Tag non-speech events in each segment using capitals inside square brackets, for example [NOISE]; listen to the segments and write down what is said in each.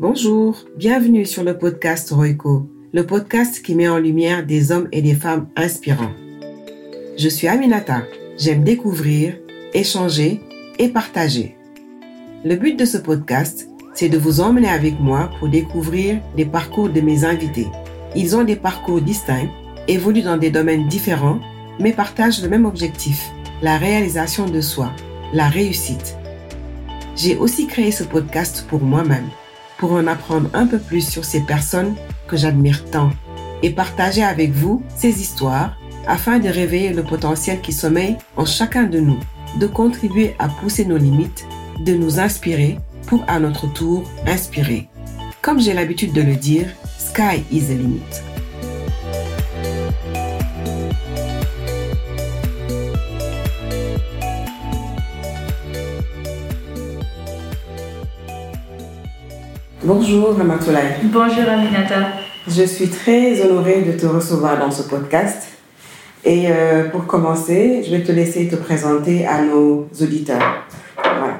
Bonjour, bienvenue sur le podcast Roico, le podcast qui met en lumière des hommes et des femmes inspirants. Je suis Aminata, j'aime découvrir, échanger et partager. Le but de ce podcast, c'est de vous emmener avec moi pour découvrir les parcours de mes invités. Ils ont des parcours distincts, évoluent dans des domaines différents, mais partagent le même objectif, la réalisation de soi, la réussite. J'ai aussi créé ce podcast pour moi-même pour en apprendre un peu plus sur ces personnes que j'admire tant et partager avec vous ces histoires afin de réveiller le potentiel qui sommeille en chacun de nous, de contribuer à pousser nos limites, de nous inspirer pour à notre tour inspirer. Comme j'ai l'habitude de le dire, sky is the limit. Bonjour Ramatoulaye. Bonjour Aminata. Je suis très honorée de te recevoir dans ce podcast. Et euh, pour commencer, je vais te laisser te présenter à nos auditeurs. Voilà.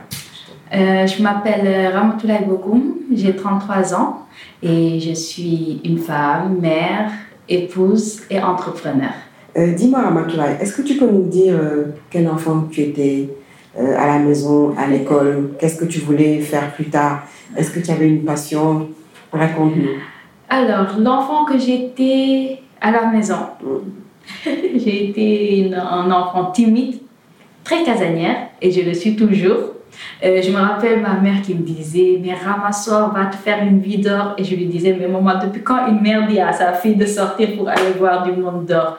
Euh, je m'appelle Ramatoulaye Bokoum, j'ai 33 ans et je suis une femme, mère, épouse et entrepreneur. Euh, Dis-moi Ramatoulaye, est-ce que tu peux nous dire quel enfant tu étais à la maison, à l'école? Qu'est-ce que tu voulais faire plus tard? Est-ce que tu avais une passion? Raconte-nous. Alors, l'enfant que j'étais à la maison, [LAUGHS] j'ai été un enfant timide, très casanière, et je le suis toujours. Euh, je me rappelle ma mère qui me disait, mais Ramassoir va te faire une vie d'or. Et je lui disais, mais maman, depuis quand une mère dit à sa fille de sortir pour aller voir du monde d'or?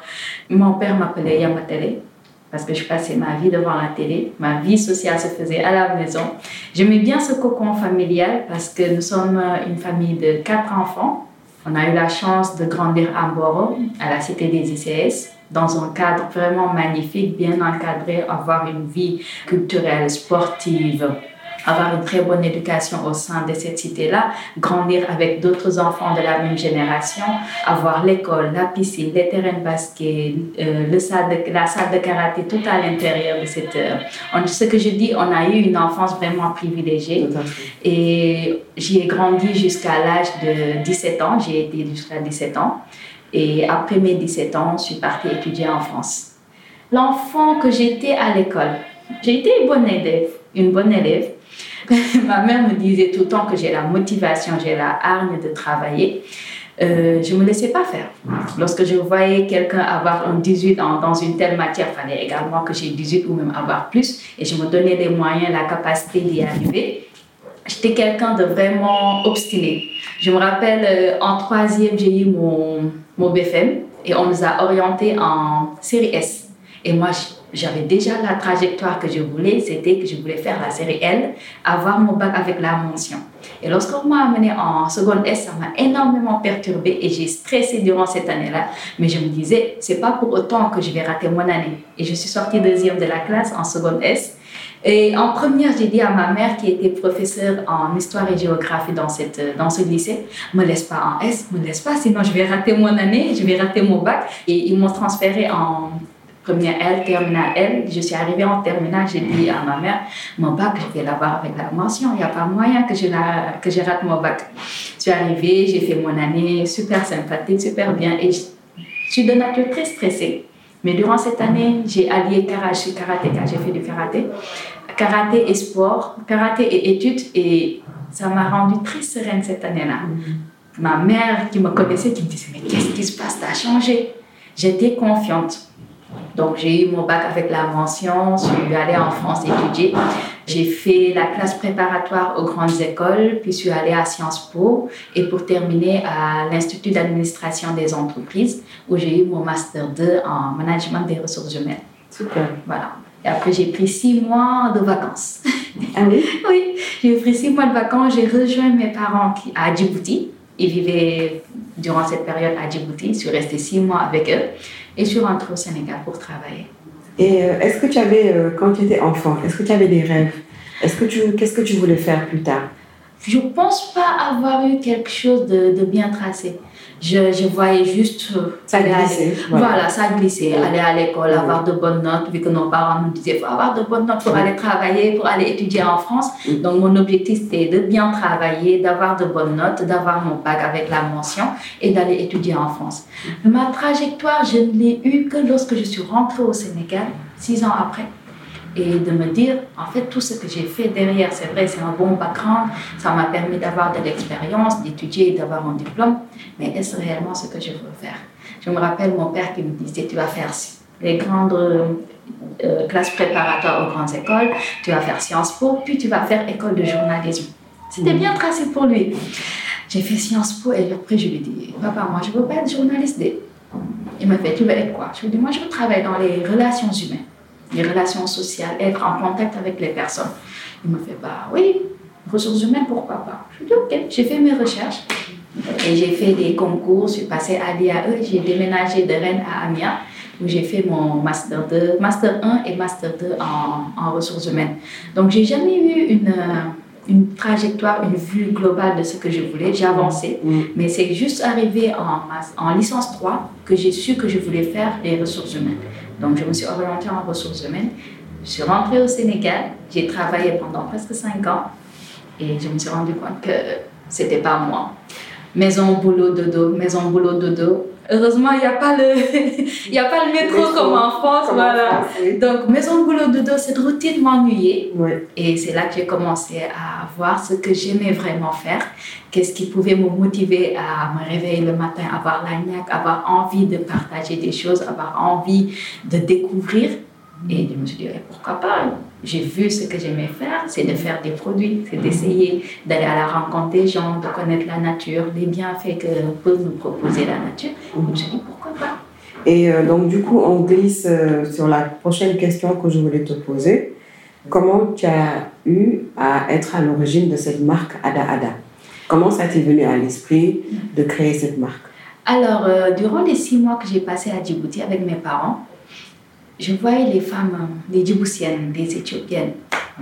Mon père m'appelait Yamatele parce que je passais ma vie devant la télé. Ma vie sociale se faisait à la maison. J'aimais bien ce cocon familial parce que nous sommes une famille de quatre enfants. On a eu la chance de grandir à Mboro, à la cité des ICS, dans un cadre vraiment magnifique, bien encadré, avoir une vie culturelle, sportive, avoir une très bonne éducation au sein de cette cité-là, grandir avec d'autres enfants de la même génération, avoir l'école, la piscine, les terrains de basket, euh, le salle de, la salle de karaté, tout à l'intérieur de cette... Euh, ce que je dis, on a eu une enfance vraiment privilégiée. Et j'y ai grandi jusqu'à l'âge de 17 ans, j'ai été jusqu'à 17 ans. Et après mes 17 ans, je suis partie étudier en France. L'enfant que j'étais à l'école, j'ai été une bonne élève, une bonne élève, [LAUGHS] ma mère me disait tout le temps que j'ai la motivation, j'ai la hargne de travailler. Euh, je ne me laissais pas faire. Lorsque je voyais quelqu'un avoir un 18 dans une telle matière, il fallait également que j'ai 18 ou même avoir plus. Et je me donnais les moyens, la capacité d'y arriver. J'étais quelqu'un de vraiment obstiné. Je me rappelle, euh, en troisième, j'ai eu mon, mon BFM et on nous a orientés en série S. Et moi, j'avais déjà la trajectoire que je voulais, c'était que je voulais faire la série L, avoir mon bac avec la mention. Et lorsqu'on m'a amené en seconde S, ça m'a énormément perturbée et j'ai stressé durant cette année-là. Mais je me disais, c'est pas pour autant que je vais rater mon année. Et je suis sortie deuxième de la classe en seconde S. Et en première, j'ai dit à ma mère, qui était professeure en histoire et géographie dans, cette, dans ce lycée, me laisse pas en S, me laisse pas, sinon je vais rater mon année, je vais rater mon bac. Et ils m'ont transféré en première L, terminale L. Je suis arrivée en terminale, j'ai dit à ma mère, mon bac, je vais l'avoir avec la mention. Il n'y a pas moyen que je, la, que je rate mon bac. Je suis arrivée, j'ai fait mon année super sympathique, super bien. Et je, suis de nature très stressée. Mais durant cette année, j'ai allié karaté, suis karatéka, j'ai fait du karaté. Karaté et sport, karaté et études. Et ça m'a rendue très sereine cette année-là. Mm-hmm. Ma mère qui me connaissait, qui me disait, mais qu'est-ce qui se passe, t'as changé. J'étais confiante. Donc, j'ai eu mon bac avec la mention, je suis allée en France étudier. J'ai fait la classe préparatoire aux grandes écoles, puis je suis allée à Sciences Po et pour terminer à l'Institut d'administration des entreprises où j'ai eu mon master 2 en management des ressources humaines. Super. Voilà. Et après, j'ai pris six mois de vacances. Ah oui? [LAUGHS] oui, j'ai pris six mois de vacances. J'ai rejoint mes parents à Djibouti. Ils vivaient durant cette période à Djibouti. Je suis restée six mois avec eux et je suis rentrée au Sénégal pour travailler. Et euh, est-ce que tu avais, euh, quand tu étais enfant, est-ce que tu avais des rêves? Est-ce que tu, qu'est-ce que tu voulais faire plus tard? Je ne pense pas avoir eu quelque chose de, de bien tracé. Je, je, voyais juste euh, ça glissait, voilà. voilà. ça glissait, aller à l'école, avoir de bonnes notes, vu que nos parents nous disaient faut avoir de bonnes notes pour aller travailler, pour aller étudier en France. Donc mon objectif c'était de bien travailler, d'avoir de bonnes notes, d'avoir mon bac avec la mention et d'aller étudier en France. Ma trajectoire, je ne l'ai eue que lorsque je suis rentrée au Sénégal, six ans après et de me dire, en fait, tout ce que j'ai fait derrière, c'est vrai, c'est un bon background, ça m'a permis d'avoir de l'expérience, d'étudier, d'avoir un diplôme, mais est-ce réellement ce que je veux faire? Je me rappelle mon père qui me disait, tu vas faire les grandes euh, classes préparatoires aux grandes écoles, tu vas faire Sciences Po, puis tu vas faire école de journalisme. C'était bien tracé pour lui. J'ai fait Sciences Po et après je lui ai dit, papa, moi je veux pas être journaliste. Il m'a fait, tu veux être quoi? Je lui ai dit, moi je veux travailler dans les relations humaines les relations sociales, être en contact avec les personnes. Il me fait, bah oui, ressources humaines, pourquoi pas? Je lui dis, ok, j'ai fait mes recherches et j'ai fait des concours, je suis passée à l'IAE, j'ai déménagé de Rennes à Amiens où j'ai fait mon master 2, master 1 et master 2 en, en ressources humaines. Donc j'ai jamais eu une une trajectoire, une vue globale de ce que je voulais. J'ai avancé, mm. mais c'est juste arrivé en, en licence 3 que j'ai su que je voulais faire les ressources humaines. Donc, je me suis orientée en ressources humaines. Je suis rentrée au Sénégal. J'ai travaillé pendant presque cinq ans et je me suis rendu compte que c'était pas moi. Maison, boulot, dodo, maison, boulot, dodo. Heureusement, il n'y a, pas le, [LAUGHS] il y a pas le métro, comme en France. voilà. Donc, maison, boulot, dodo, cette routine m'ennuyait. Et c'est là que j'ai commencé à voir ce que j'aimais vraiment faire. Qu'est-ce qui pouvait me motiver à me réveiller le matin, avoir la niaque, avoir envie de partager des choses, avoir envie de découvrir. Et je me suis dit, eh, pourquoi pas? J'ai vu ce que j'aimais faire, c'est de faire des produits, c'est d'essayer d'aller à la rencontre des gens, de connaître la nature, les bienfaits que peut nous proposer la nature. je me suis dit, pourquoi pas? Et euh, donc, du coup, on glisse euh, sur la prochaine question que je voulais te poser. Comment tu as eu à être à l'origine de cette marque Ada Ada? Comment ça t'est venu à l'esprit de créer cette marque? Alors, euh, durant les six mois que j'ai passé à Djibouti avec mes parents, je voyais les femmes, des Djiboutiennes, des Éthiopiennes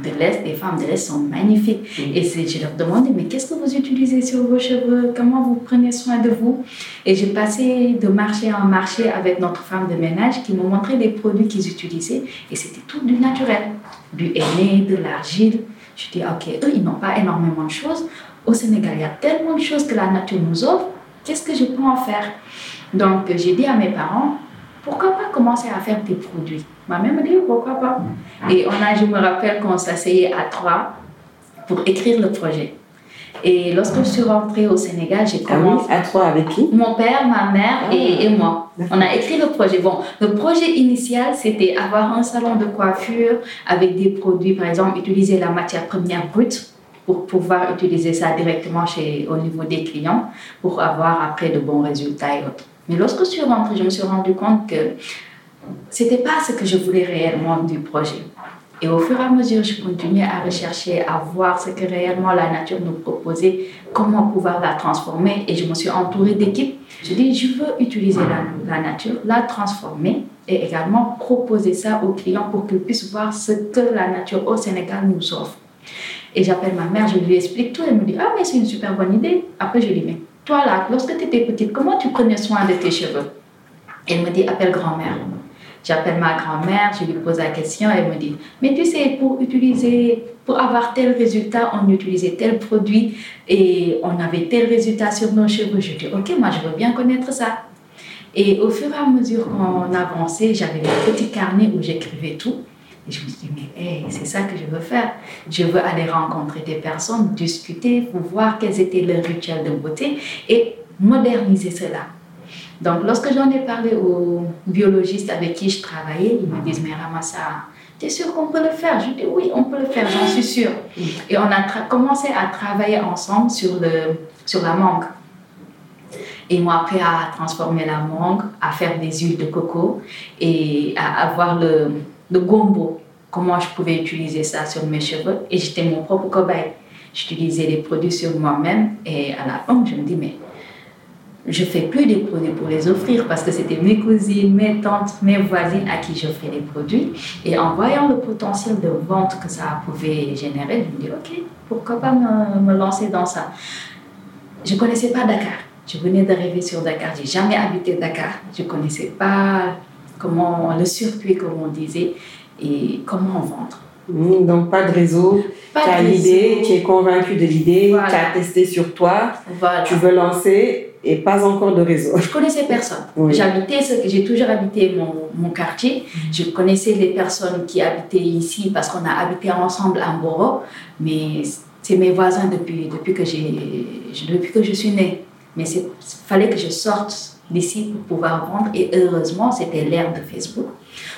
de l'Est, les femmes de l'Est sont magnifiques. Mm. Et je leur demandais, mais qu'est-ce que vous utilisez sur vos cheveux? Comment vous prenez soin de vous? Et j'ai passé de marché en marché avec notre femme de ménage qui m'ont montré les produits qu'ils utilisaient. Et c'était tout du naturel. Du henné, de l'argile. Je dis, ok, eux, ils n'ont pas énormément de choses. Au Sénégal, il y a tellement de choses que la nature nous offre. Qu'est-ce que je peux en faire? Donc, j'ai dit à mes parents, pourquoi pas commencer à faire des produits? Ma mère me dit, pourquoi pas? Et on a, je me rappelle qu'on s'asseyait à trois pour écrire le projet. Et lorsque je suis rentrée au Sénégal, j'ai ah commencé. à trois avec qui? Mon père, ma mère et, ah. et, moi. On a écrit le projet. Bon, le projet initial, c'était avoir un salon de coiffure avec des produits, par exemple, utiliser la matière première brute pour pouvoir utiliser ça directement chez, au niveau des clients pour avoir après de bons résultats et autres. Mais lorsque je suis rentrée, je me suis rendu compte que c'était pas ce que je voulais réellement du projet. Et au fur et à mesure, je continuais à rechercher, à voir ce que réellement la nature nous proposait, comment pouvoir la transformer. Et je me suis entourée d'équipes. Je dis, je veux utiliser la, la, nature, la transformer et également proposer ça aux clients pour qu'ils puissent voir ce que la nature au Sénégal nous offre. Et j'appelle ma mère, je lui explique tout. Elle me dit, ah, mais c'est une super bonne idée. Après, je lui mais toi là, lorsque tu étais petite, comment tu prenais soin de tes cheveux? Elle me dit, appelle grand-mère. J'appelle ma grand-mère, je lui pose la question, elle me dit, mais tu sais, pour utiliser, pour avoir tel résultat, on utilisait tel produit et on avait tel résultat sur nos cheveux. Je dis, ok, moi je veux bien connaître ça. Et au fur et à mesure qu'on avançait, j'avais des petits carnets où j'écrivais tout. Et je me suis dit, mais c'est ça que je veux faire. Je veux aller rencontrer des personnes, discuter, pour voir quels étaient leurs rituels de beauté et moderniser cela. Donc, lorsque j'en ai parlé aux biologistes avec qui je travaillais, ils me disent, mais Ramassa, es sûr qu'on peut le faire? Je dis, oui, on peut le faire, j'en suis sûre. Et on a commencé à travailler ensemble sur, le, sur la mangue. Et moi, après, à transformer la mangue, à faire des huiles de coco et à avoir le, le gombo, comment je pouvais utiliser ça sur mes cheveux? Et j'étais mon propre cobaye. J'utilisais les produits sur moi-même et à la fin, je me dis, mais je fais plus des produits pour les offrir parce que c'était mes cousines, mes tantes, mes voisines à qui j'offrais des produits. Et en voyant le potentiel de vente que ça pouvait générer, je me dis, OK, pourquoi pas me, me lancer dans ça? Je ne connaissais pas Dakar. Je venais d'arriver sur Dakar. J'ai jamais habité Dakar. Je ne connaissais pas comment le circuit, comme on disait, et comment vendre. Mmh, donc, pas de réseau. Tu as l'idée, tu es convaincu de l'idée, Voilà. tu as testé sur toi, Voilà. tu veux lancer et pas encore de réseau. Je connaissais personne. [LAUGHS] Oui. J'habitais, j'ai toujours habité mon, mon quartier. Je connaissais les personnes qui habitaient ici parce qu'on a habité ensemble à Mboro, mais c'est mes voisins depuis, depuis, que depuis que je suis née. Mais il fallait que je sorte d'ici pour pouvoir vendre. Et heureusement, c'était l'ère de Facebook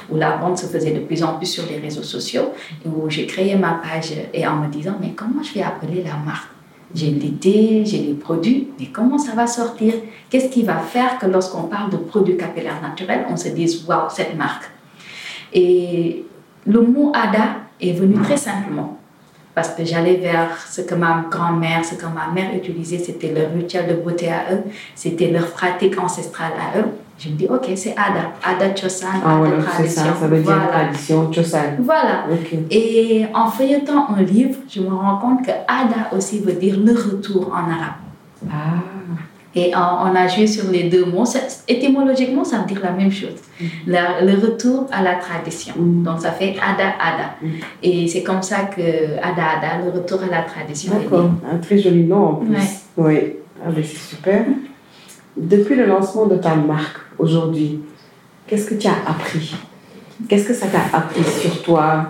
où la vente se faisait de plus en plus sur les réseaux sociaux où j'ai créé ma page et en me disant, mais comment je vais appeler la marque? J'ai l'idée, j'ai les produits, mais comment ça va sortir? Qu'est-ce qui va faire que lorsqu'on parle de produits capillaires naturels, on se dise waouh, cette marque? Et le mot ADA est venu très simplement parce que j'allais vers ce que ma grand-mère, ce que ma mère utilisait, c'était leur rituel de beauté à eux, c'était leur pratique ancestrale à eux. Je me dis, ok, c'est ADA, ADA Chosan, Ah ADA voilà, tradition. ça, ça veut dire voilà. tradition, chosan. voilà. Ok. Et en feuilletant un livre, je me rends compte que Ada aussi veut dire le retour en arabe. Ah, Et on, a joué sur les deux mots. Ça- étymologiquement, ça veut dire la même chose. La- le retour à la tradition. Mhm. Donc ça fait Ada Ada. Mhm. Et c'est comme ça que Ada Ada, le retour à la tradition. d'accord. Un très joli nom en plus. Ouais. Oui, ah, ben, c'est super. Depuis le lancement de ta marque aujourd'hui, qu'est-ce que tu as appris? Qu'est-ce que ça t'a appris sur toi,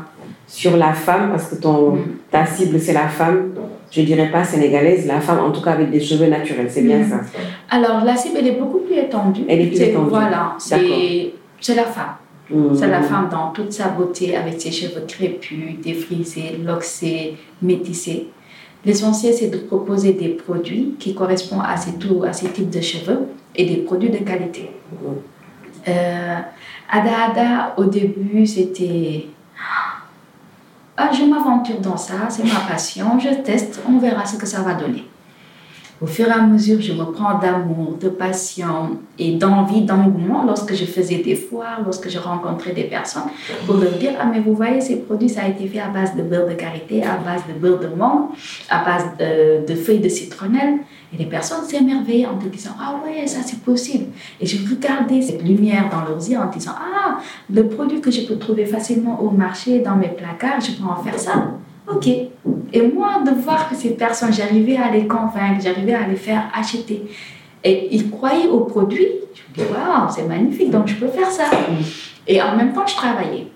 sur la femme Parce que ton, ta cible, c'est la femme, je dirais pas sénégalaise, la femme en tout cas avec des cheveux naturels, c'est bien Mhm. ça. Alors la cible, elle est beaucoup plus étendue. Elle est plus étendue. Voilà, c'est la femme. Mhm. C'est la femme dans toute sa beauté, avec ses cheveux crépus, défrisés, loxés, métissés. L'essentiel, c'est de proposer des produits qui correspondent à ces, tout- à ces types de cheveux et des produits de qualité. Euh, Ada Ada, au début, c'était ah, je m'aventure dans ça, c'est ma passion, je teste, on verra ce que ça va donner. Au fur et à mesure, je me prends d'amour, de passion et d'envie, d'engouement lorsque je faisais des foires, lorsque je rencontrais des personnes pour leur dire Ah, mais vous voyez, ces produits, ça a été fait à base de beurre de karité, à base de beurre de mangue, à base de, de feuilles de citronnelle. Et les personnes s'émerveillaient en te disant Ah, ouais, ça c'est possible. Et je regardais cette lumière dans leurs yeux en disant Ah, le produit que je peux trouver facilement au marché, dans mes placards, je peux en faire ça. Ok. Et moi, de voir que ces personnes, j'arrivais à les convaincre, j'arrivais à les faire acheter. Et ils croyaient au produit. Je me dis, waouh, c'est magnifique, donc je peux faire ça. Et en même temps, je travaillais.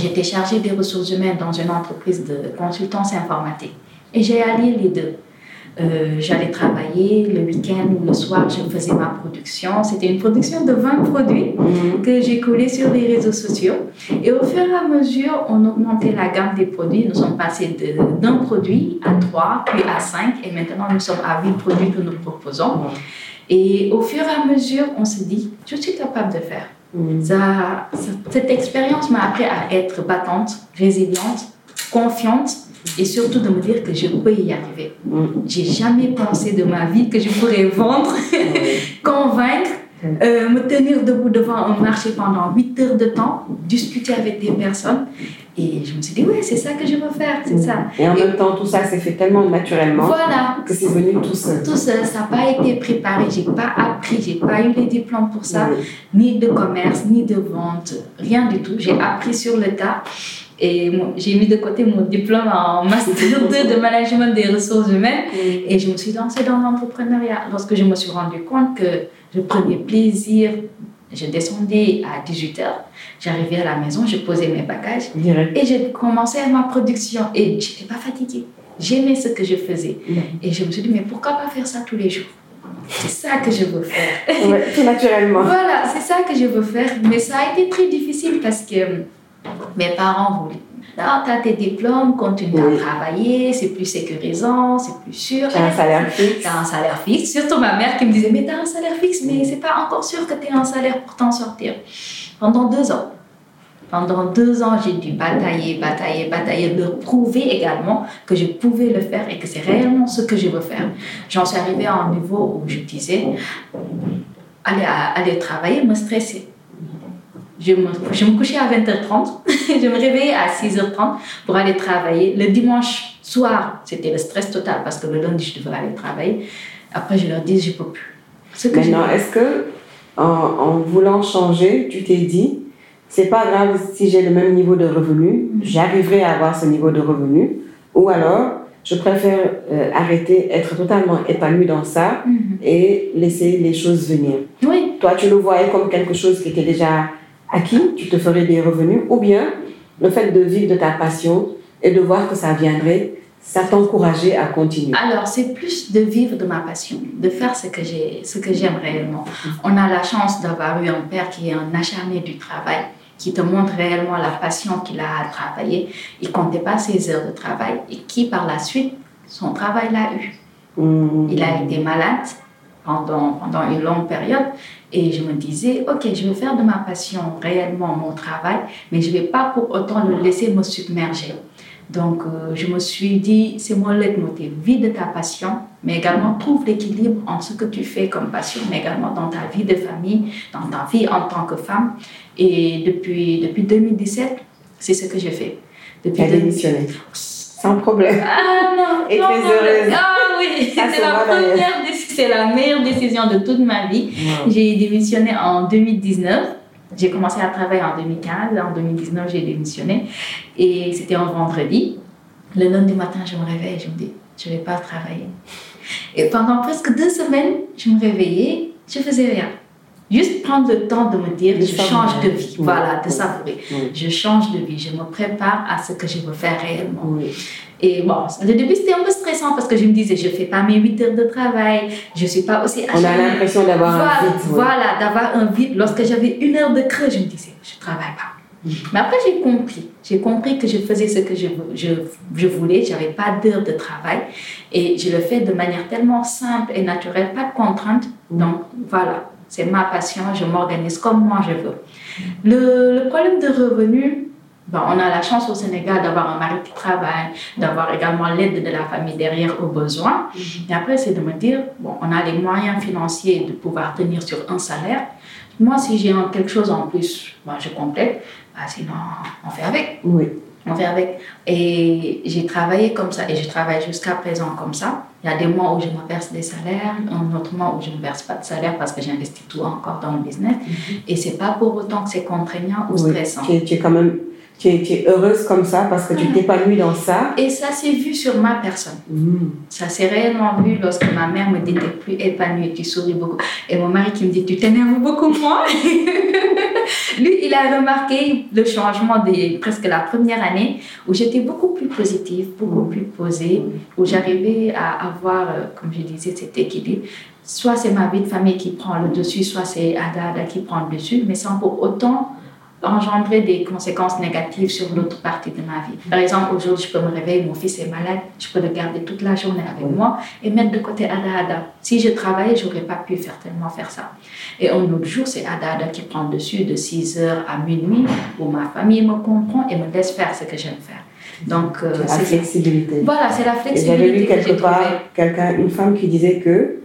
J'étais chargée des ressources humaines dans une entreprise de consultance informatique. Et j'ai allié les deux. Euh, J'allais travailler le week-end ou le soir, je faisais ma production. C'était une production de 20 produits Mhm. que j'ai collé sur les réseaux sociaux. Et au fur et à mesure, on augmentait la gamme des produits. Nous sommes passés d'un produit à trois, puis à cinq, et maintenant nous sommes à huit produits que nous proposons. Et au fur et à mesure, on se dit, je suis capable de faire. Mhm. Ça- cette expérience m'a appris à être battante, résiliente, confiante et surtout de me dire que je peux y arriver. Mhm. J'ai jamais pensé de ma vie que je pourrais vendre, [LAUGHS] convaincre, euh, me tenir debout devant un marché pendant 8 heures de temps, discuter avec des personnes. Et je me suis dit, oui, c'est ça que je veux faire, c'est ça. Et en même temps, tout ça s'est fait tellement naturellement Voilà. que c'est venu tout seul. Tout ça, ça n'a pas été préparé, j'ai pas appris, j'ai pas eu les diplômes pour ça, ni de commerce, ni de vente, rien du tout. J'ai appris sur le tas et j'ai mis de côté mon diplôme en master 2 de management des ressources humaines et je me suis lancée dans l'entrepreneuriat. Lorsque je me suis rendu compte que je prenais plaisir, je descendais à 18h, j'arrivais à la maison, je posais mes bagages et j'ai commencé ma production et j'étais pas fatiguée. J'aimais ce que je faisais. Et je me suis dit, mais pourquoi pas faire ça tous les jours? C'est ça que je veux faire. Ouais, tout naturellement. [LAUGHS] Voilà, c'est ça que je veux faire. Mais ça a été très difficile parce que mes parents voulaient. Non, tu as tes diplômes, continue Oui. à travailler, c'est plus sécurisant, c'est plus sûr. Tu as un salaire fixe. Tu as un salaire fixe. Surtout ma mère qui me disait, mais tu as un salaire fixe, mais c'est pas encore sûr que tu as un salaire pour t'en sortir. Pendant deux ans, Pendant deux ans, j'ai dû batailler, batailler, batailler, leur prouver également que je pouvais le faire et que c'est réellement ce que je veux faire. J'en suis arrivée à un niveau où je disais, aller, aller travailler me stressait. Je me, je me couchais à 20h30, [LAUGHS] je me réveillais à 6h30 pour aller travailler. Le dimanche soir, c'était le stress total parce que le lundi, je devais aller travailler. Après, je leur dis, je ne peux plus. Ce que Maintenant, est-ce que en, en, voulant changer, tu t'es dit, c'est pas grave si j'ai le même niveau de revenu, j'arriverai à avoir ce niveau de revenu, ou alors je préfère euh, arrêter, être totalement épanouie dans ça mhm. et laisser les choses venir. Oui. Toi, tu le voyais comme quelque chose qui était déjà acquis, tu te ferais des revenus, ou bien le fait de vivre de ta passion et de voir que ça viendrait, ça t'encourageait à continuer Alors, c'est plus de vivre de ma passion, de faire ce que j'aime réellement. On a la chance d'avoir eu un père qui est un acharné du travail qui te montre réellement la passion qu'il a à travailler. Il comptait pas ses heures de travail et qui, par la suite, son travail l'a eu. Mmh. Il a été malade pendant, pendant une longue période et je me disais, OK, je vais faire de ma passion réellement mon travail, mais je ne vais pas pour autant le laisser me submerger. Donc, euh, je me suis dit, c'est mon leitmotiv, vis de ta passion, mais également trouve l'équilibre en ce que tu fais comme passion, mais également dans ta vie de famille, dans ta vie en tant que femme. Et depuis, depuis 2017, c'est ce que je fais. Depuis as démissionné Sans problème. Ah non, Et très heureuse. Ah oui, c'est la première [LAUGHS] c'est la meilleure décision de toute ma vie. J'ai démissionné en 2019. J'ai commencé à travailler en 2015. En 2019, j'ai démissionné. Et c'était un vendredi. Le lundi matin, je me réveille et je me dis, je ne vais pas travailler. Et pendant presque deux semaines, je me réveillais, je ne faisais rien. Juste prendre le temps de me dire, je change de vie. Voilà, de savourer. Je change de vie. Je me prépare à ce que je veux faire réellement. Et bon, le début, c'était un peu stressant parce que je me disais, je ne fais pas mes 8 heures de travail, je ne suis pas aussi On a l'impression d'avoir un vide. Voilà, d'avoir un vide. Lorsque j'avais une heure de creux, je me disais, je ne travaille pas. Mais après, j'ai compris. J'ai compris que je faisais ce que je, je, je voulais. Je n'avais pas d'heure de travail. Et je le fais de manière tellement simple et naturelle, pas de contraintes. Donc, voilà, c'est ma passion. Je m'organise comme moi je veux. Le, le problème de revenus, on a la chance au Sénégal d'avoir un mari qui travaille, d'avoir également l'aide de la famille derrière aux besoins. Mhm. Et après, c'est de me dire, bon, on a les moyens financiers de pouvoir tenir sur un salaire. Moi, si j'ai quelque chose en plus, je complète. Bah, sinon, on fait avec. Oui. On fait avec. Et j'ai travaillé comme ça et je travaille jusqu'à présent comme ça. Il y a des mois où je me verse des salaires, un autre mois où je ne me verse pas de salaire parce que j'investis tout encore dans le business. Mhm. Et c'est pas pour autant que c'est contraignant ou stressant. Tu es, quand même tu es, heureuse comme ça parce que tu ah. t'épanouis dans ça. Et ça s'est vu sur ma personne. Mm. Ça s'est réellement vu lorsque ma mère me dit plus épanouie, tu souris beaucoup. Et mon mari qui me dit tu t'énerves beaucoup moins. [LAUGHS] Lui, il a remarqué le changement de presque la première année où j'étais beaucoup plus positive, beaucoup plus posée, où j'arrivais à avoir, euh, comme je disais, cet équilibre. Soit c'est ma vie de famille qui prend le dessus, soit c'est Ada, Ada qui prend le dessus, mais sans pour autant engendrer des conséquences négatives sur l'autre partie de ma vie. Par exemple, aujourd'hui, je peux me réveiller, mon fils est malade, je peux le garder toute la journée avec moi et mettre de côté Ada Ada. Si je travaillais, j'aurais pas pu certainement faire ça. Et un autre jour, c'est Ada Ada qui prend dessus de 6 heures à minuit, où ma famille me comprend et me laisse faire ce que j'aime faire. Donc, euh, c'est la flexibilité. Voilà, c'est la flexibilité. J'avais lu quelque part quelqu'un, une femme qui disait que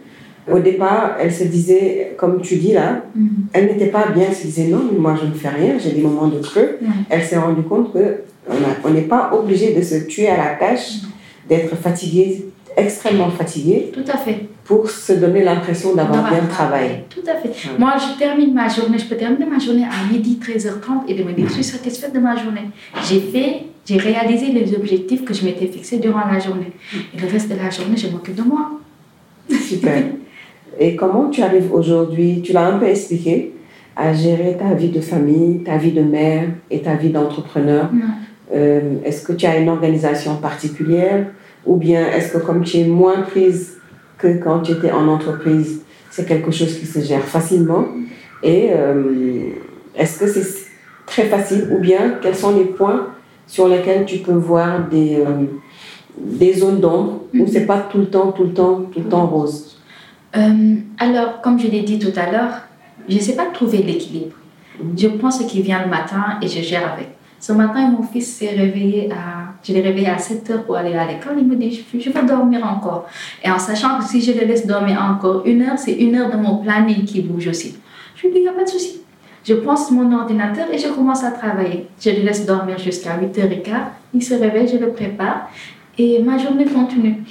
au départ, elle se disait, comme tu dis là, mhm. elle n'était pas bien, elle se disait non, moi je ne fais rien, j'ai des moments de creux. Elle s'est rendue compte qu'on n'est pas obligé de se tuer à la tâche, d'être fatigué, extrêmement fatigué. Tout à fait. Pour se donner l'impression d'avoir bien travaillé. Tout à fait. Moi, je termine ma journée, je peux terminer ma journée à midi, 13h30 et de me dire, je suis satisfaite de ma journée. J'ai fait, j'ai réalisé les objectifs que je m'étais fixés durant la journée. Et le reste de la journée, je m'occupe de moi. Super. [LAUGHS] Et comment tu arrives aujourd'hui, tu l'as un peu expliqué, à gérer ta vie de famille, ta vie de mère et ta vie d'entrepreneur. Euh, Est-ce que tu as une organisation particulière ou bien est-ce que comme tu es moins prise que quand tu étais en entreprise, c'est quelque chose qui se gère facilement? Et euh, est-ce que c'est très facile ou bien quels sont les points sur lesquels tu peux voir des, euh, des zones d'ombre où mm-hmm. c'est pas tout le temps, tout le temps, tout le temps rose? Euh, alors, comme je l'ai dit tout à l'heure, je ne sais pas trouver l'équilibre. Je prends ce qui vient le matin et je gère avec. Ce matin, mon fils s'est réveillé à. Je l'ai réveillé à 7 heures pour aller à l'école. Il me dit Je veux dormir encore. Et en sachant que si je le laisse dormir encore une heure, c'est une heure de mon planning qui bouge aussi. Je lui dis Il n'y a pas de souci. Je prends mon ordinateur et je commence à travailler. Je le laisse dormir jusqu'à 8h15. Il se réveille, je le prépare et ma journée continue.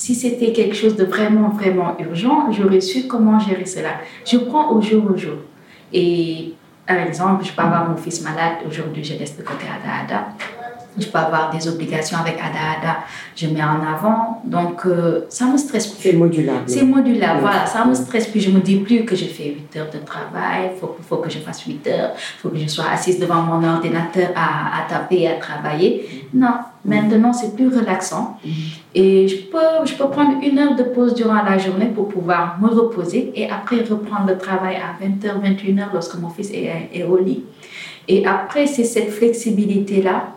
Si c'était quelque chose de vraiment, vraiment urgent, j'aurais su comment gérer cela. Je prends au jour au jour. Et par exemple, je peux avoir mon fils malade, aujourd'hui je laisse de côté Ada Ada. Je peux avoir des obligations avec Ada Ada, je mets en avant. Donc, euh, ça me stresse plus. C'est modulable. C'est modulable, voilà. Ça me stresse plus. Je me dis plus que je fais 8 heures de travail, il faut, faut, que je fasse 8 heures, il faut que je sois assise devant mon ordinateur à, à taper, à travailler. Non, maintenant c'est plus relaxant. Et je peux, je peux prendre une heure de pause durant la journée pour pouvoir me reposer et après reprendre le travail à 20h, 21h lorsque mon fils est, est au lit. Et après, c'est cette flexibilité-là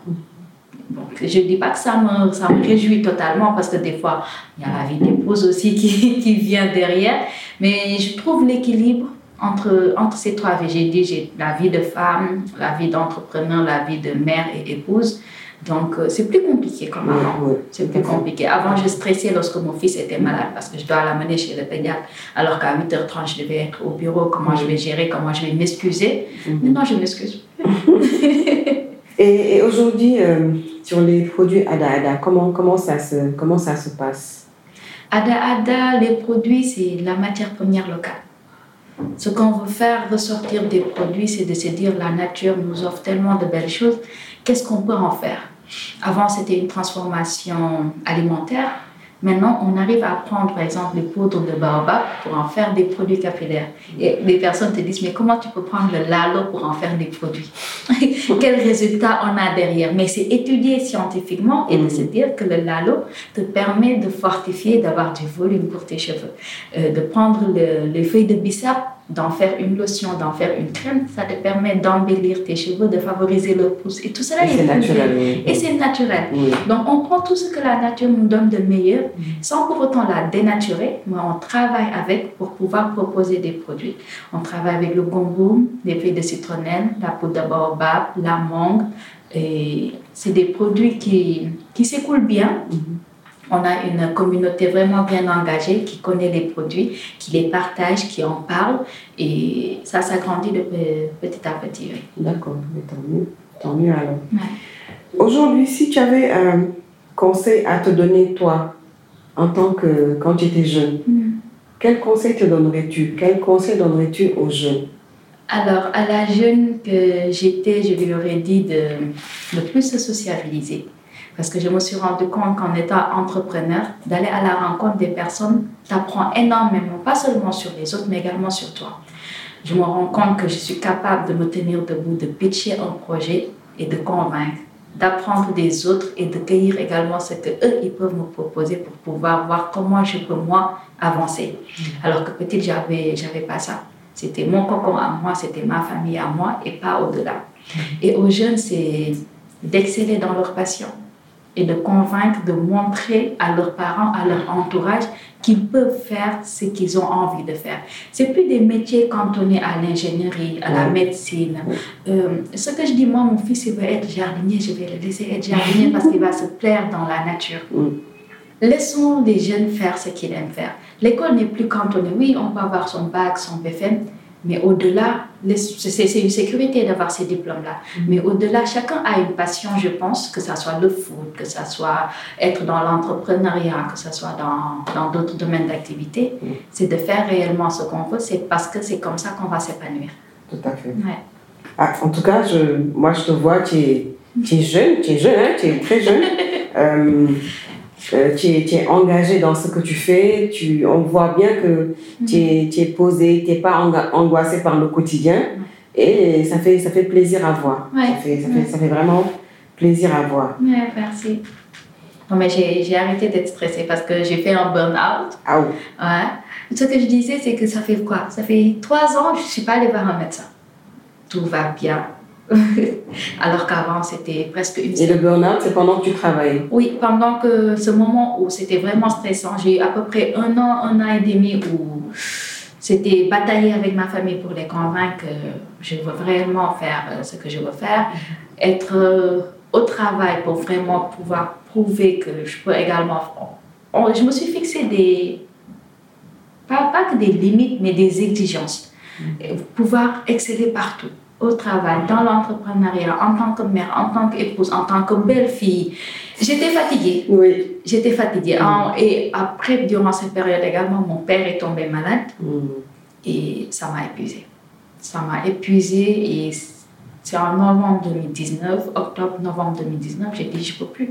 donc, je ne dis pas que ça me, ça me réjouit totalement parce que des fois, il y a la vie d'épouse aussi qui, [LAUGHS] qui vient derrière. Mais je trouve l'équilibre entre, entre ces trois vies. J'ai dit, j'ai la vie de femme, la vie d'entrepreneur, la vie de mère et épouse. Donc, euh, c'est plus compliqué comme avant. c'est plus compliqué. Avant, je stressais lorsque mon fils était malade parce que je dois l'amener chez le pédiatre. Alors qu'à 8h30, je devais être au bureau. Comment je vais gérer? Comment je vais m'excuser? Mm-hmm. Maintenant, je m'excuse. [LAUGHS] [LAUGHS] et, et aujourd'hui, euh, sur les produits Ada Ada, comment, comment, ça, se, comment ça se passe? Ada Ada, les produits, c'est la matière première locale. Ce qu'on veut faire ressortir des produits, c'est de se dire la nature nous offre tellement de belles choses, qu'est-ce qu'on peut en faire? Avant, c'était une transformation alimentaire. Maintenant, on arrive à prendre, par exemple, les poudres de baobab pour en faire des produits capillaires. Et les personnes te disent, mais comment tu peux prendre le lalo pour en faire des produits? [LAUGHS] Quel résultat on a derrière? Mais c'est étudié scientifiquement et de se dire que le lalo te permet de fortifier, d'avoir du volume pour tes cheveux. Euh, de prendre les feuilles de bissap d'en faire une lotion, d'en faire une crème, ça te permet d'embellir tes cheveux, de favoriser le pouce. Et tout cela est, naturel. Et c'est naturel. Donc on prend tout ce que la nature nous donne de meilleur, sans pour autant la dénaturer, mais on travaille avec pour pouvoir proposer des produits. On travaille avec le gomboum, les feuilles de citronnelle, la poudre de baobab, la mangue. Et c'est des produits qui, qui s'écoulent bien. Mhm. On a une communauté vraiment bien engagée qui connaît les produits, qui les partage, qui en parle. Et ça s'agrandit de petit à petit. D'accord, tant mieux. Tant mieux alors. Aujourd'hui, si tu avais un conseil à te donner, toi, en tant que quand tu étais jeune, mm. quel conseil te donnerais-tu? Quel conseil donnerais-tu aux jeunes? Alors, à la jeune que j'étais, je lui aurais dit de, de plus se sociabiliser parce que je me suis rendu compte qu'en étant entrepreneur, d'aller à la rencontre des personnes t'apprend énormément, pas seulement sur les autres, mais également sur toi. Je me rends compte que je suis capable de me tenir debout, de pitcher un projet et de convaincre, d'apprendre des autres et de cueillir également ce que eux ils peuvent me proposer pour pouvoir voir comment je peux moi avancer. Alors que petite j'avais j'avais pas ça. C'était mon cocon à moi, c'était ma famille à moi et pas au-delà. Et aux jeunes c'est d'exceller dans leur passion et de convaincre, de montrer à leurs parents, à leur entourage qu'ils peuvent faire ce qu'ils ont envie de faire. C'est plus des métiers cantonnés à l'ingénierie, à la médecine. Euh, ce que je dis, moi, mon fils, il veut être jardinier, je vais le laisser être jardinier parce qu'il va se plaire dans la nature. Laissons les jeunes faire ce qu'ils aiment faire. L'école n'est plus cantonnée. Oui, on peut avoir son bac, son BFM, mais au-delà, c'est une sécurité d'avoir ces diplômes-là. Mm-hmm. Mais au-delà, chacun a une passion, je pense, que ce soit le foot, que ce soit être dans l'entrepreneuriat, que ce soit dans d'autres domaines d'activité. Mm-hmm. C'est de faire réellement ce qu'on veut. C'est parce que c'est comme ça qu'on va s'épanouir. Tout à fait. Ah, en tout cas, je, moi, je te vois, tu es, es jeune, tu es jeune, hein, tu es très jeune. [LAUGHS] euh, euh, tu, es, engagé dans ce que tu fais, tu, on voit bien que tu es, tu es posé, tu n'es pas angoissé par le quotidien et ça fait, ça fait plaisir à voir. Ça, fait, ça, fait, ça, fait, vraiment plaisir à voir. Ouais, merci. Non, mais j'ai arrêté d'être stressée parce que j'ai fait un burn-out. Ah oui. Ouais. Ce que je disais, c'est que ça fait quoi? Ça fait trois ans que je ne suis pas allée voir un médecin. Tout va bien [LAUGHS] Alors qu'avant, c'était presque une Et le burn-out, c'est pendant que tu travailles Oui, pendant que ce moment où c'était vraiment stressant, j'ai eu à peu près un an, un an et demi où C'était batailler avec ma famille pour les convaincre que je veux vraiment faire euh, ce que je veux faire. Être euh, au travail pour vraiment pouvoir prouver que je peux également. Je me suis fixé des. Pas, pas que des limites, mais des exigences. Pouvoir exceller partout au travail, dans l'entrepreneuriat, en tant que mère, en tant qu'épouse, en tant que belle-fille. J'étais fatiguée. Oui. J'étais fatiguée. Et après, durant cette période également, mon père est tombé malade. Mm. Et ça m'a épuisée. Ça m'a épuisée et c'est en novembre 2019, octobre, novembre 2019, j'ai dit, je peux plus.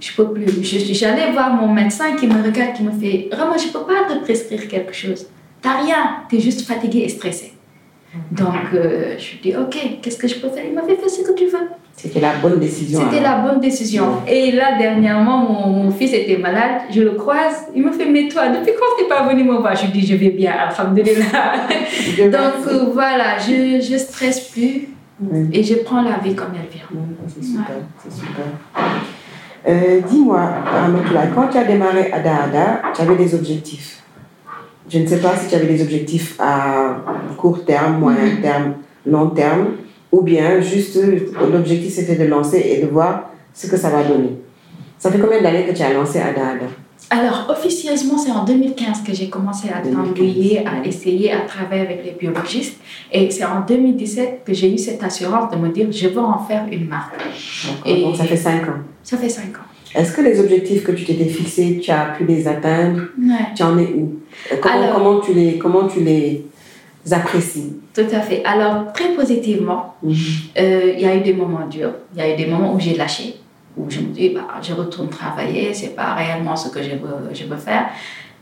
Je peux plus. J'allais voir mon médecin qui me regarde, qui me fait, vraiment, je peux pas te prescrire quelque chose. T'as rien, tu es juste fatiguée et stressée. Donc, euh, je lui dis, OK, qu'est-ce que je peux faire? Il m'a fait, ce que tu veux. C'était la bonne décision. C'était la bonne décision. Et là, dernièrement, mon, mon, fils était malade. Je le croise. Il me fait, mais toi, depuis quand tu n'es pas venu me voir? Je lui dis, je vais bien, alhamdulillah. [LAUGHS] Donc, euh, voilà, je ne stresse plus. Et je prends la vie comme elle vient. c'est super. C'est super. Euh, Dis-moi, quand tu as démarré Ada Ada, tu avais des objectifs? Je ne sais pas si tu avais des objectifs à court terme, moyen terme, long terme, ou bien juste l'objectif c'était de lancer et de voir ce que ça va donner. Ça fait combien d'années que tu as lancé Ada Ada alors, officieusement, c'est en 2015 que j'ai commencé à t'embrouiller, à essayer à travailler avec les biologistes. Et c'est en 2017 que j'ai eu cette assurance de me dire, je veux en faire une marque. Et donc, ça fait 5 ans. Ça fait 5 ans. Est-ce que les objectifs que tu t'étais fixés, tu as pu les atteindre ouais. Tu en es où comment, Alors, comment, tu les, comment tu les apprécies Tout à fait. Alors, très positivement, il Mhm. euh, y a eu des moments durs. Il y a eu des moments où j'ai lâché, où je me dis, bah, je retourne travailler, c'est pas réellement ce que je veux, je veux faire.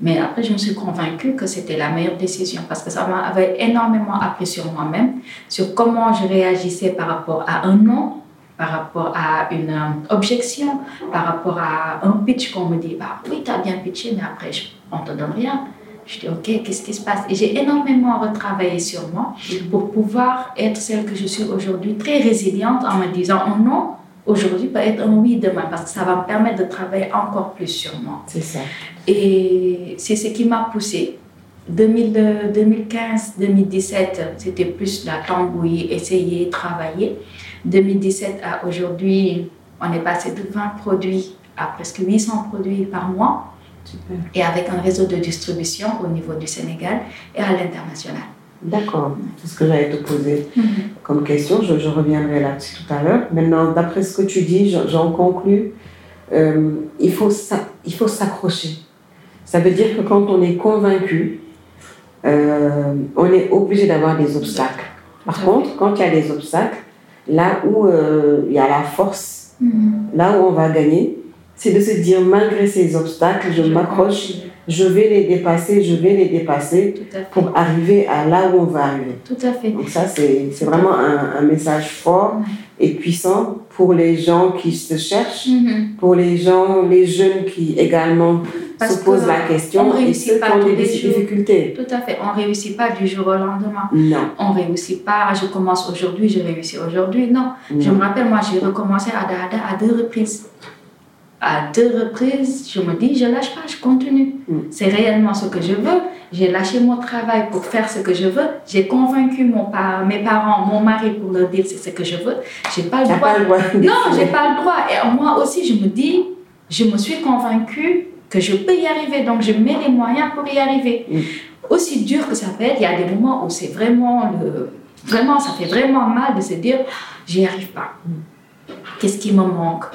Mais après, je me suis convaincue que c'était la meilleure décision parce que ça m'avait énormément appris sur moi-même, sur comment je réagissais par rapport à un non, par rapport à une euh, objection, par rapport à un pitch qu'on me dit, bah oui, tu as bien pitché, mais après, je, on te donne rien. Je dis, OK, qu'est-ce qui se passe? Et j'ai énormément retravaillé sur moi pour pouvoir être celle que je suis aujourd'hui, très résiliente en me disant, un non, aujourd'hui peut être un oui demain, parce que ça va me permettre de travailler encore plus sur moi. C'est ça. Et c'est ce qui m'a poussée. 2015-2017, c'était plus la tambouille, essayer, travailler. 2017 à aujourd'hui, on est passé de 20 produits à presque 800 produits par mois Super. et avec un réseau de distribution au niveau du Sénégal et à l'international. D'accord. C'est ce que j'allais te poser comme question. Je, je reviendrai là-dessus tout à l'heure. Maintenant, d'après ce que tu dis, j'en- conclus, euh, il faut s'a- il faut s'accrocher. Ça veut dire que quand on est convaincu, euh, on est obligé d'avoir des obstacles. Par contre, quand il y a des obstacles, là où euh, il y a la force, Mhm. là où on va gagner, c'est de se dire malgré ces obstacles, je m'accroche, je vais les dépasser, je vais les dépasser pour arriver à là où on va arriver. Tout à fait. Donc ça, c'est vraiment un, un message fort et puissant pour les gens qui se cherchent, Mhm. pour les gens, les jeunes qui également Parce se posent la question on et ceux qui pas ont des difficultés. Tout à fait. On ne réussit pas du jour au lendemain. Non. On ne réussit pas, je commence aujourd'hui, je réussis aujourd'hui. Non. Je me rappelle, moi, j'ai recommencé à Dada à deux reprises. À deux reprises, je me dis, je lâche pas, je continue. Mm. C'est réellement ce que je veux. J'ai lâché mon travail pour faire ce que je veux. J'ai convaincu mon par- mes parents, mon mari pour leur dire c'est ce que je veux. J'ai pas le T'as droit. pas le droit Non, j'ai pas le droit. Et moi aussi, je me dis, je me suis convaincue que je peux y arriver. Donc, je mets les moyens pour y arriver. Mm. Aussi dur que ça peut être, il y a des moments où c'est vraiment le. Vraiment, ça fait vraiment mal de se dire, j'y arrive pas. Qu'est-ce qui me manque?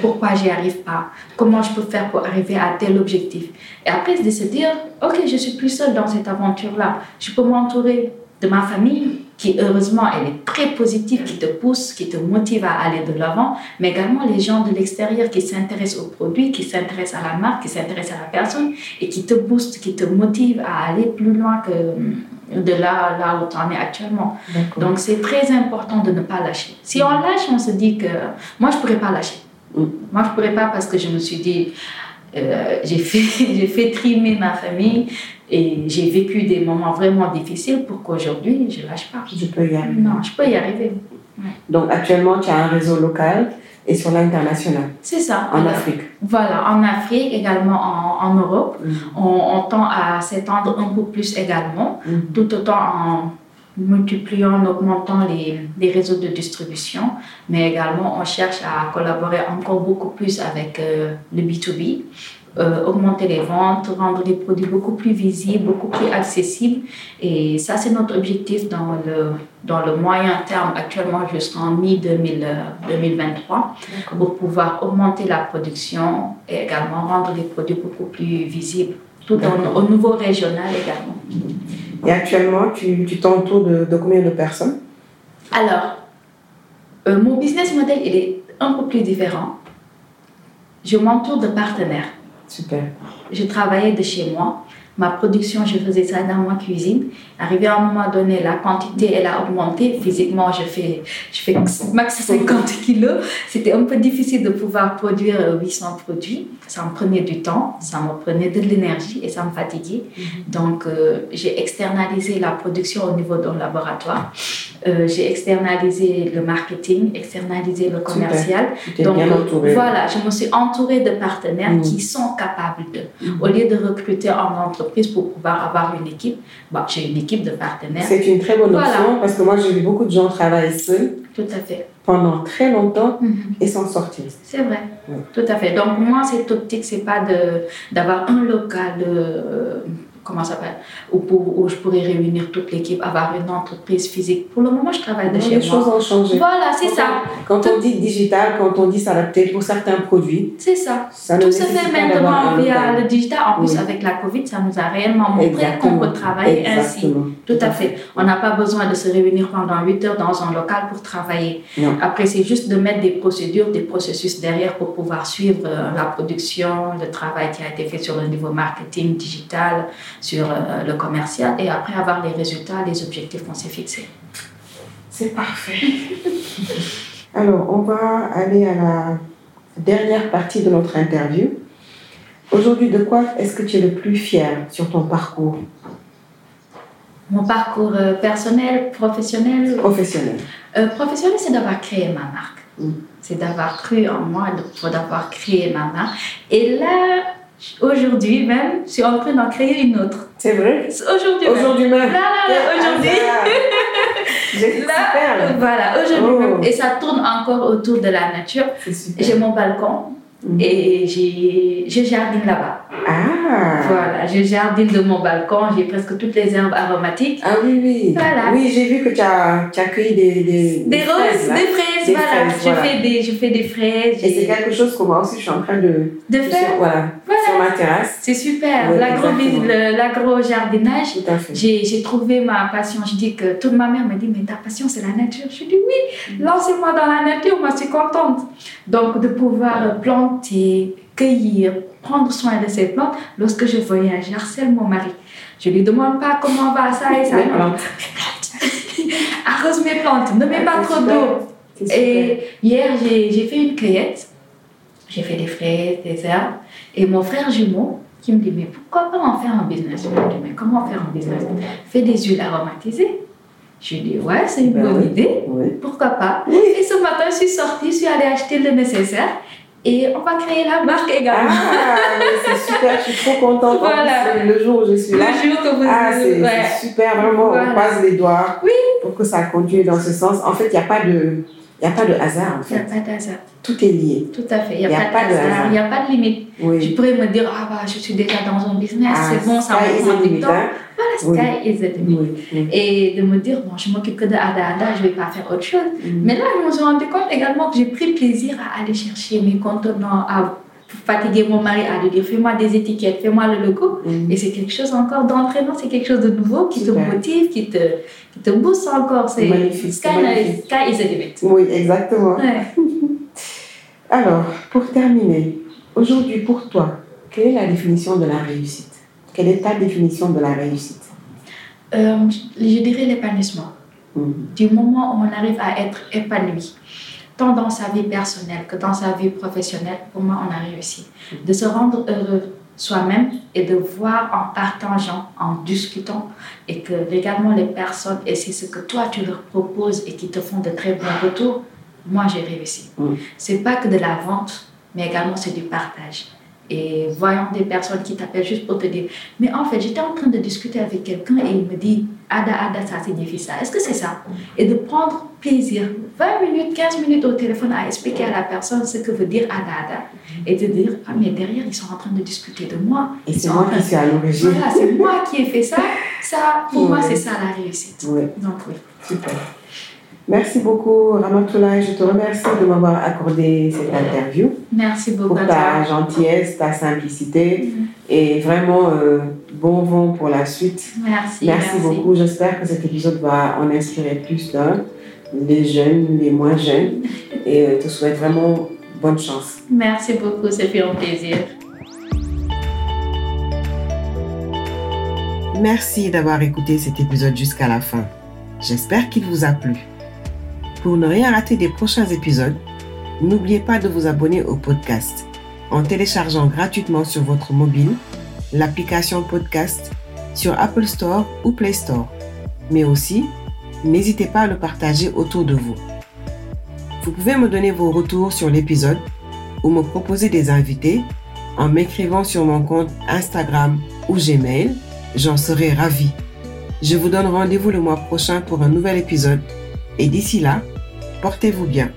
Pourquoi j'y arrive pas? Comment je peux faire pour arriver à tel objectif? Et après, de se dire, ok, je suis plus seule dans cette aventure-là. Je peux m'entourer de ma famille qui, heureusement, elle est très positive, qui te pousse, qui te motive à aller de l'avant, mais également les gens de l'extérieur qui s'intéressent au produit, qui s'intéressent à la marque, qui s'intéressent à la personne et qui te boostent, qui te motivent à aller plus loin que de là, là où tu en es actuellement. Donc, c'est très important de ne pas lâcher. Si on lâche, on se dit que moi, je ne pourrais pas lâcher. Mm. Moi, je ne pourrais pas parce que je me suis dit, euh, j'ai fait, [LAUGHS] j'ai fait trimer ma famille et j'ai vécu des moments vraiment difficiles pour qu'aujourd'hui, je ne lâche pas. Je peux y arriver. Non, je peux y arriver. Donc actuellement, tu as un réseau local, et sur l'international. C'est ça. En Afrique. Voilà, en Afrique, également en, en Europe. Mhm. On, on tend à s'étendre un peu plus également, Mhm. tout autant en multipliant, en augmentant les, les réseaux de distribution, mais également on cherche à collaborer encore beaucoup plus avec euh, le B2B, euh, augmenter les ventes, rendre les produits beaucoup plus visibles, beaucoup plus accessibles. Et ça, c'est notre objectif dans le, dans le moyen terme, actuellement jusqu'en mi-2023 pour pouvoir augmenter la production et également rendre les produits beaucoup plus visibles, tout en- au niveau régional également. Et actuellement, tu tu t'entoures de, de combien de personnes? Alors, euh, mon business model, il est un peu plus différent. Je m'entoure de partenaires. Super. Je travaillais de chez moi. Ma production, je faisais ça dans ma cuisine. Arrivé à un moment donné, la quantité, elle a augmenté. Physiquement, je fais, je fais max 50 kilos. C'était un peu difficile de pouvoir produire euh, 800 produits. Ça me prenait du temps, ça me prenait de l'énergie et ça me fatiguait. Donc, euh, j'ai externalisé la production au niveau d'un laboratoire. Euh, j'ai externalisé le marketing, externalisé le commercial. Donc, voilà, je me suis entourée de partenaires Mhm. qui sont capables de. Mhm. Au lieu de recruter en entreprise pour pouvoir avoir une équipe, bah, j'ai une équipe de partenaires. C'est une très bonne Voilà. option parce que moi, j'ai vu beaucoup de gens travailler seuls Tout à fait. pendant très longtemps Mhm. et s'en sortir. C'est vrai. Tout à fait. Donc, moi, cette optique, c'est pas de, d'avoir un local, euh, comment ça s'appelle, où, je pourrais réunir toute l'équipe, avoir une entreprise physique. Pour le moment, je travaille de Non, chez les choses moi. ont changé. Voilà, c'est ça. Quand on dit digital, quand on dit s'adapter pour certains produits, C'est ça. Tout se fait maintenant via le digital. En plus, avec la Covid, ça nous a réellement montré qu'on peut travailler ainsi. Tout à fait. On n'a pas besoin de se réunir pendant 8 heures dans un local pour travailler. Non. Après, c'est juste de mettre des procédures, des processus derrière pour pouvoir suivre euh, la production, le travail qui a été fait sur le niveau marketing, digital, sur euh, le commercial et après avoir les résultats, les objectifs qu'on s'est fixés. C'est parfait. [LAUGHS] Alors, on va aller à la dernière partie de notre interview. Aujourd'hui, de quoi est-ce que tu es le plus fier sur ton parcours? Mon parcours euh, personnel, professionnel, professionnel Euh, professionnel, c'est d'avoir créé ma marque. Mm. C'est d'avoir cru en moi, de- d'avoir créé ma marque. Et là, aujourd'hui même, je suis en train d'en créer une autre. C'est vrai? Aujourd'hui même. Aujourd'hui même Là, là, là, Quel aujourd'hui. [LAUGHS] Là, voilà, aujourd'hui Oh. même. Et ça tourne encore autour de la nature. J'ai mon balcon Mm. et je jardine là-bas. Ah Voilà, je jardine de mon balcon, j'ai presque toutes les herbes aromatiques. Ah oui, oui. Voilà. Oui, j'ai vu que tu as, as cueilli des, des, Des roses, fraises, là. des fraises, Des voilà. fraises, je, voilà. Fais des, je fais des fraises. Et c'est quelque chose que moi aussi, je suis en train de, De de faire. voilà, Voilà. sur ma terrasse. C'est super. Le- L'agro-jardinage, j'ai trouvé ma passion. Je dis que toute ma mère me dit, mais ta passion, c'est la nature. Je dis, oui, Mm. lancez-moi dans la nature, moi, je suis contente. Donc, de pouvoir planter, cueillir, prendre soin de ces plantes. Lorsque je voyage, j'harcèle mon mari. Je lui demande pas comment va ça et ça. Les plantes. [LAUGHS] Arrose mes plantes, ne mets pas C'est trop d'eau. Et hier, j'ai fait une cueillette. J'ai fait des fraises, des herbes. Et mon frère jumeau, qui me dit, mais pourquoi pas en faire un business? Je lui dis, mais comment faire un business? Fais des huiles aromatisées. Je lui dis, ouais, c'est une Ben bonne oui. idée. Oui. Pourquoi pas? Oui. Et ce matin, je suis sortie, je suis allée acheter le nécessaire. Et on va créer la marque également. Ah, c'est super, je suis trop contente. En Voilà. plus, Le jour où je suis là, Le jour que vous... ah, c'est ouais. super, vraiment, Voilà. on croise les doigts Oui. pour que ça continue dans ce sens. En fait, il n'y a, pas de- il y a pas de hasard, en Il n'y a fait. pas d'hasard. Tout est lié. Tout à fait. Il n'y a, y a pas pas de de hasard. hasard. Il n'y a pas de limite. Oui. pourrais me dire, ah bah, je suis déjà dans un business, Ah, c'est bon, ça sky is me prend the du temps. Voilà, sky is the limit. Oui, oui. Et de me dire, bon, je m'occupe que de Ada Ada, je ne vais pas faire autre chose. Mm. Mais là, je me suis rendu compte également que j'ai pris plaisir à aller chercher mes contenants, à fatiguer mon mari, à lui dire, fais-moi des étiquettes, fais-moi le logo. Mm. Et c'est quelque chose encore d'entraînant, c'est quelque chose de nouveau qui te motive, qui te, qui te booste encore. C'est Sky, sky is the limit. Oui, exactement. Ouais. [LAUGHS] Alors, pour terminer, aujourd'hui pour toi, quelle est la définition de la réussite? Quelle est ta définition de la réussite? Euh, je dirais l'épanouissement. Mhm. du moment où on arrive à être épanoui, tant dans sa vie personnelle que dans sa vie professionnelle, pour moi, on a réussi. De se rendre heureux soi-même et de voir en partageant, en discutant, et que également les personnes, et c'est ce que toi tu leur proposes et qui te font de très bons retours, moi j'ai réussi. Mm. C'est pas que de la vente, mais également c'est du partage. Et voyant des personnes qui t'appellent juste pour te dire, mais en fait, j'étais en train de discuter avec quelqu'un et il me dit, Ada, Ada, ça signifie ça. Est-ce que c'est ça? Et de prendre plaisir, 20 minutes, 15 minutes au téléphone à expliquer à la personne ce que veut dire Ada, Ada. Et de dire, ah, mais derrière, ils sont en train de discuter de moi. Et c'est moi qui suis à l'origine. Voilà, c'est moi qui ai fait ça. Ça, pour moi, c'est ça la réussite. Oui, Donc, oui. super. Merci beaucoup, Ramatoulaye. Je te remercie de m'avoir accordé cette interview Merci beaucoup pour ta gentillesse, ta simplicité Mm. et vraiment euh, bon vent pour la suite. Merci, Merci, beaucoup. J'espère que cet épisode va en inspirer plus d'un, les jeunes, les moins jeunes. Et euh, te souhaite vraiment bonne chance. Merci beaucoup, c'est fait un plaisir. Merci d'avoir écouté cet épisode jusqu'à la fin. J'espère qu'il vous a plu. Pour ne rien rater des prochains épisodes, n'oubliez pas de vous abonner au podcast en téléchargeant gratuitement sur votre mobile l'application podcast sur Apple Store ou Play Store. Mais aussi, n'hésitez pas à le partager autour de vous. Vous pouvez me donner vos retours sur l'épisode ou me proposer des invités en m'écrivant sur mon compte Instagram ou Gmail. J'en serai ravi. Je vous donne rendez-vous le mois prochain pour un nouvel épisode. Et d'ici là, portez-vous bien.